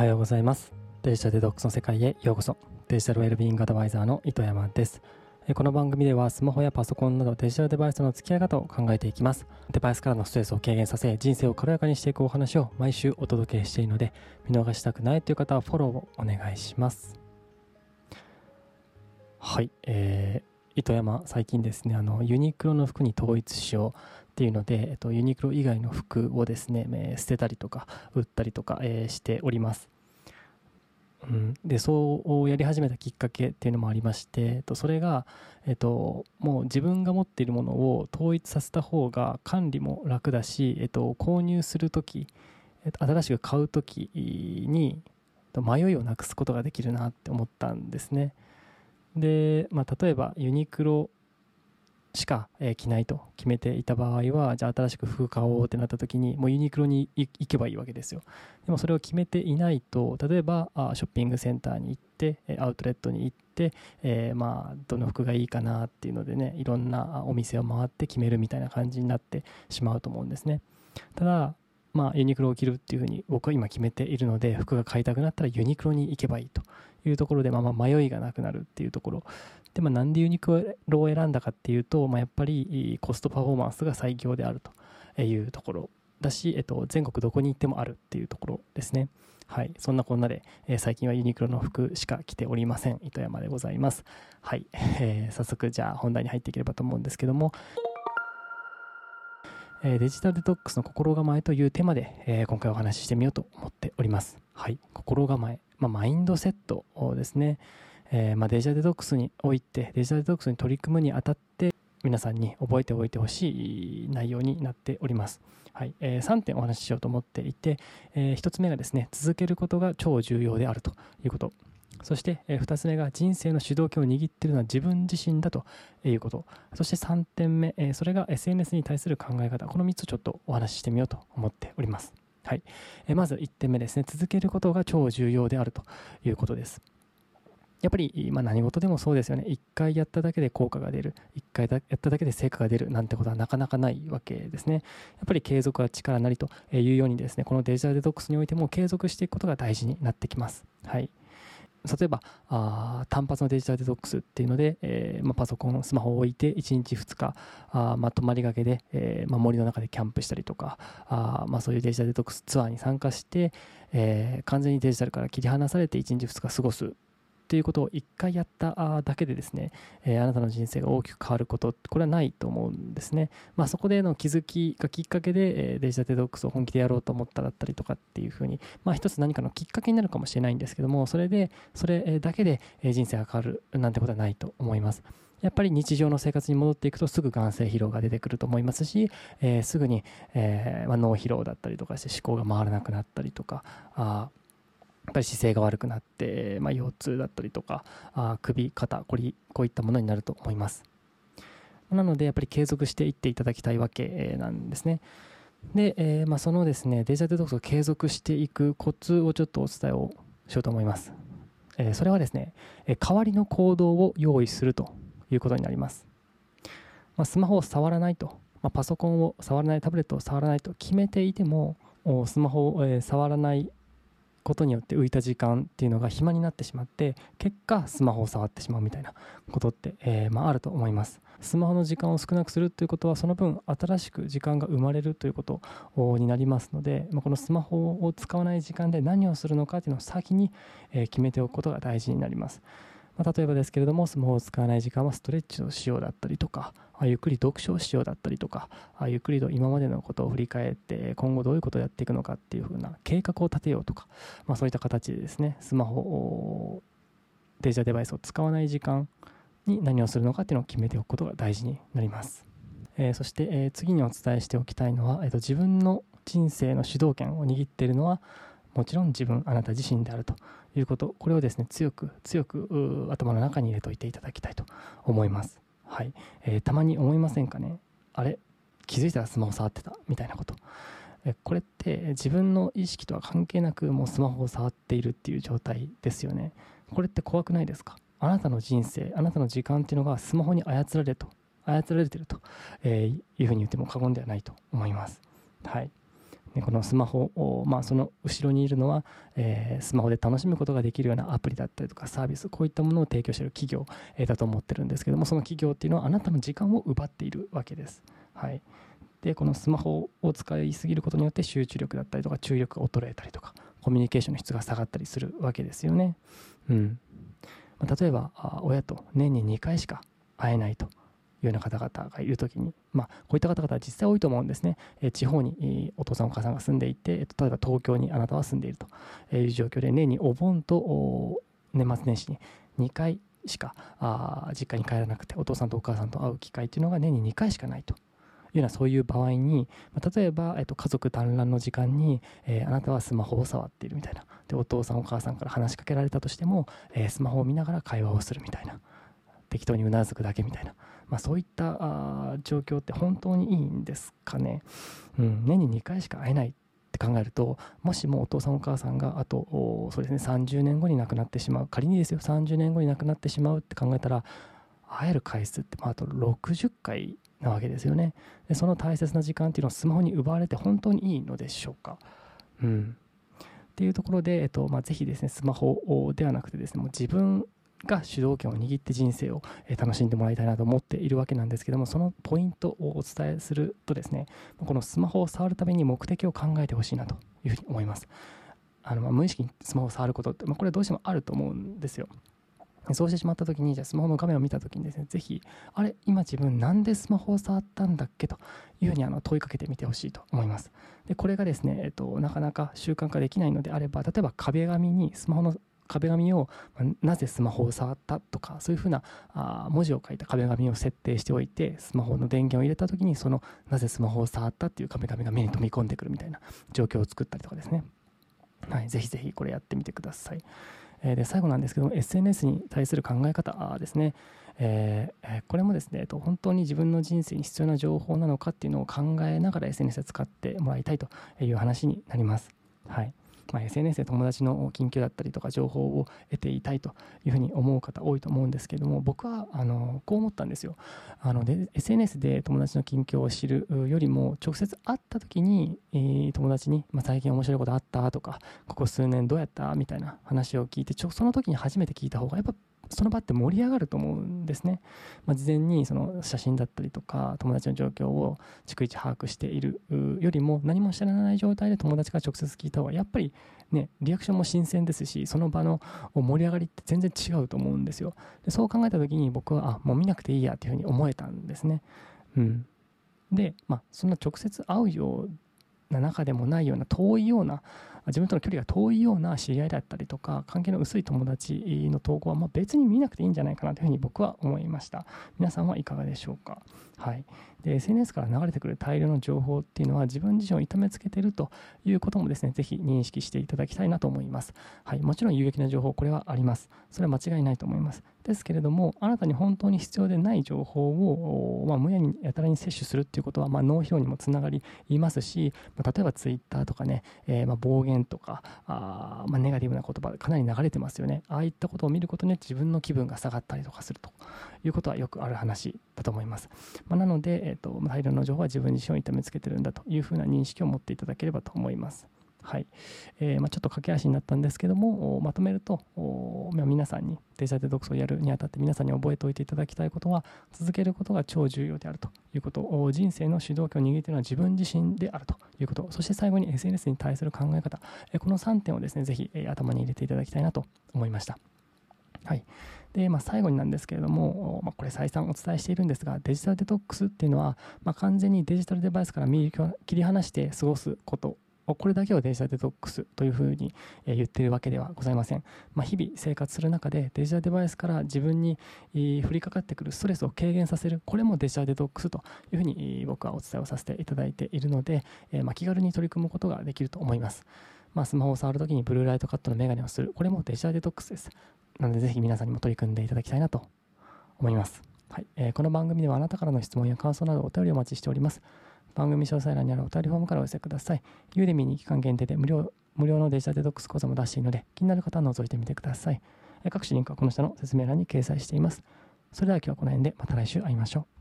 はようございます。デジタルデトックスの世界へようこそ。デジタルウェルビーイングアドバイザーの糸山です。この番組ではスマホやパソコンなどデジタルデバイスとの付き合い方を考えていきます。デバイスからのストレスを軽減させ人生を軽やかにしていくお話を毎週お届けしているので見逃したくないという方はフォローをお願いします。はい、えー、糸山最近ですねあのユニクロの服に統一しよう。っていうので、えっと、ユニクロ以外の服をですね、え、捨てたりとか売ったりとか、え、しております。うん、でそうやり始めたきっかけっていうのもありまして、えっと、それが、えっと、もう自分が持っているものを統一させた方が管理も楽だし、えっと、購入する時、新しく買う時に迷いをなくすことができるなって思ったんですね。で、まあ、例えばユニクロしか、え着ないと決めていた場合はじゃあ新しく服買おうってなった時にもうユニクロに行けばいいわけですよ。でもそれを決めていないと例えばあショッピングセンターに行ってアウトレットに行って、えー、まあどの服がいいかなっていうのでねいろんなお店を回って決めるみたいな感じになってしまうと思うんですね。ただまあ、ユニクロを着るっていうふうに僕は今決めているので服が買いたくなったらユニクロに行けばいいというところで、まあ、まあ迷いがなくなるっていうところ。で、まあ、なんでユニクロを選んだかっていうと、まあ、やっぱりコストパフォーマンスが最強であるというところだし、えっと、全国どこに行ってもあるっていうところですね。はい。そんなこんなで、えー、最近はユニクロの服しか着ておりません。糸山でございます。はい。えー、早速、じゃあ本題に入っていければと思うんですけども、えー、デジタルデトックスの心構えというテーマで、えー、今回お話ししてみようと思っております。はい。心構え。まあ、マインドセットですね。えー、まあ、デジタルデトックスにおいて、デジタルデトックスに取り組むにあたって、皆さんに覚えておいてほしい内容になっております。はい、えー、3点お話ししようと思っていて、えー、1つ目がですね、続けることが超重要であるということ。そして、え、2つ目が人生の主導権を握っているのは自分自身だということ。そして3点目、え、それが SNS に対する考え方。この3つをちょっとお話ししてみようと思っております。はい。え、まず1点目ですね、続けることが超重要であるということです。やっぱり、まあ、何事でもそうですよね。一回やっただけで効果が出る。一回やっただけで成果が出るなんてことはなかなかないわけですね。やっぱり継続は力なりというようにですね、このデジタルデトックスにおいても継続していくことが大事になってきます。はい。例えばあ単発のデジタルデトックスっていうので、えーまあ、パソコン、スマホを置いて1日2日あ、まあ、泊まりがけで、えーまあ、森の中でキャンプしたりとかあ、まあ、そういうデジタルデトックスツアーに参加して、えー、完全にデジタルから切り離されて1日2日過ごすっていうことを1回やっただけでですね、えー、あなたの人生が大きく変わることこれはないと思うんですね、まあ、そこでの気づきがきっかけで、えデジタルデトックスを本気でやろうと思っただったりとかっていうふうに、まあ、一つ何かのきっかけになるかもしれないんですけどもそれでそれだけで人生が変わるなんてことはないと思います。やっぱり日常の生活に戻っていくとすぐ眼性疲労が出てくると思いますし、えー、すぐに、えーまあ、脳疲労だったりとかして思考が回らなくなったりとかあやっぱり姿勢が悪くなって、まあ、腰痛だったりとかあ首肩こりこういったものになると思います。なのでやっぱり継続していっていただきたいわけなんですね。で、えー、まあ、そのですねデジタルデトックスを継続していくコツをちょっとお伝えをしようと思います、えー、それはですね、え代わりの行動を用意するということになります、まあ、スマホを触らないと、ま、パソコンを触らないタブレットを触らないと決めていてもスマホを、え触らないことによって浮いた時間っていうのが暇になってしまって結果スマホを触ってしまうみたいなことって、えー、まあ、あると思います。スマホの時間を少なくするということはその分新しく時間が生まれるということになりますので、まあ、このスマホを使わない時間で何をするのかっていうのを先に決めておくことが大事になります。まあ、例えばですけれども、スマホを使わない時間はストレッチをしようだったりとか、ゆっくり読書をしようだったりとか、ゆっくりと今までのことを振り返って、今後どういうことをやっていくのかっていうふうな計画を立てようとか、まあ、そういった形でですね、スマホを、デジタルデバイスを使わない時間に何をするのかっていうのを決めておくことが大事になります。えー、そして、えー、次にお伝えしておきたいのは、えーと、自分の人生の主導権を握っているのはもちろん自分あなた自身であるということこれをですね強く強く頭の中に入れといていただきたいと思います。はい、えー、たまに思いませんかね？あれ？気づいたらスマホ触ってたみたいなこと。これって自分の意識とは関係なくもうスマホを触っているっていう状態ですよね。これって怖くないですか？あなたの人生あなたの時間っていうのがスマホに操られると操られてると、えー、いうふうに言っても過言ではないと思います。はい、このスマホを、まあ、その後ろにいるのは、えー、スマホで楽しむことができるようなアプリだったりとかサービスこういったものを提供している企業、え、だと思ってるんですけどもその企業っていうのはあなたの時間を奪っているわけです。はい、でこのスマホを使いすぎることによって集中力だったりとか注意力が衰えたりとかコミュニケーションの質が下がったりするわけですよね。うんま、例えば親と年に2回しか会えないというような方々がいるときに、まあ、こういった方々は実際多いと思うんですね。え地方にお父さんお母さんが住んでいて、えっと例えば東京にあなたは住んでいるという状況で、年にお盆と年末年始に2回しかあ実家に帰らなくて、お父さんとお母さんと会う機会っていうのが年に2回しかないと。いうようなそういう場合に、例えば、えっと、家族団らんの時間に、えー、あなたはスマホを触っているみたいなでお父さんお母さんから話しかけられたとしても、えー、スマホを見ながら会話をするみたいな適当にうなずくだけみたいな。まあ、そういった状況って本当にいいんですかね、うん、年に2回しか会えないって考えるともしもお父さんお母さんがあとそうですね30年後に亡くなってしまう仮にですよ30年後に亡くなってしまうって考えたら会える回数って、まあ、あと60回なわけですよね。でその大切な時間っていうのをスマホに奪われて本当にいいのでしょうか。うん。っていうところで、えっとまあ、ぜひですねスマホではなくてですねもう自分が主導権を握って人生を楽しんでもらいたいなと思っているわけなんですけどもそのポイントをお伝えするとですねこのスマホを触るために目的を考えてほしいなというふうに思います。あの、ま、無意識にスマホを触ることって、まあ、これはどうしてもあると思うんですよ。そうしてしまった時にじゃあスマホの画面を見た時にですねぜひあれ今自分なんでスマホを触ったんだっけというふうにあの問いかけてみてほしいと思います。でこれがですね、えっと、なかなか習慣化できないのであれば例えば壁紙にスマホの壁紙をなぜスマホを触ったとかそういうふうなあ文字を書いた壁紙を設定しておいてスマホの電源を入れた時にそのなぜスマホを触ったっていう壁紙が目に飛び込んでくるみたいな状況を作ったりとかですね、はい、ぜひぜひこれやってみてください。え、で最後なんですけども SNS に対する考え方ですね、えー、これもですね本当に自分の人生に必要な情報なのかっていうのを考えながら SNS を使ってもらいたいという話になります。はいまあ、SNS で友達の近況だったりとか情報を得ていたいというふうに思う方多いと思うんですけども僕はあのこう思ったんですよ。あので SNS で友達の近況を知るよりも直接会った時に、えー、友達に、まあ、最近面白いことあったとかここ数年どうやったみたいな話を聞いてちょその時に初めて聞いた方がやっぱその場って盛り上がると思うんですね。まあ、事前にその写真だったりとか友達の状況を逐一把握しているよりも何も知らない状態で友達から直接聞いた方がやっぱりねリアクションも新鮮ですしその場の盛り上がりって全然違うと思うんですよ。でそう考えた時に僕はあもう見なくていいやっていうふうに思えたんですね。うん、で、まあ、そんな直接会うような中でもないような遠いような自分との距離が遠いような知り合いだったりとか関係の薄い友達の投稿はま別に見なくていいんじゃないかなというふうに僕は思いました。皆さんはいかがでしょうか？はい。で SNS から流れてくる大量の情報っていうのは自分自身を痛めつけているということもですねぜひ認識していただきたいなと思います。はいもちろん有益な情報これはあります。それは間違いないと思います。ですけれどもあなたに本当に必要でない情報を、まあ、むやにやたらに摂取するっていうことは、まあ、脳疲労にもつながりますし、まあ、例えば Twitter とかね、えー、ま暴言とかあ、まネガティブな言葉かなり流れてますよね。ああいったことを見ることによって自分の気分が下がったりとかするということはよくある話だと思います、まなので、えーと、大量の情報は自分自身を痛めつけてるんだというふうな認識を持っていただければと思います。はい。えーまあ、ちょっと駆け足になったんですけどもまとめると、まあ、皆さんにデジタルデトックスをやるにあたって皆さんに覚えておいていただきたいことは続けることが超重要であるということ。人生の主導権を握っているのは自分自身であるということ。そして最後に SNS に対する考え方。この3点をですねぜひ頭に入れていただきたいなと思いました。はいでまあ、最後になんですけれども、まあ、これ再三お伝えしているんですがデジタルデトックスっていうのは、まあ、完全にデジタルデバイスから切り離して過ごすことこれだけをデジタルデトックスというふうに言っているわけではございません。まあ、日々生活する中でデジタルデバイスから自分に降りかかってくるストレスを軽減させる、これもデジタルデトックスというふうに僕はお伝えをさせていただいているので、まあ、気軽に取り組むことができると思います。まあ、スマホを触るときにブルーライトカットのメガネをする、これもデジタルデトックスです。なのでぜひ皆さんにも取り組んでいただきたいなと思います。はいえー、この番組ではあなたからの質問や感想などお便りをお待ちしております。番組詳細欄にあるお便りフォームからお寄せください。ユーデミに期間限定で無料無料のデジタルデトックス講座も出しているので、気になる方は覗いてみてください。各種リンクはこの下の説明欄に掲載しています。それでは今日はこの辺でまた来週会いましょう。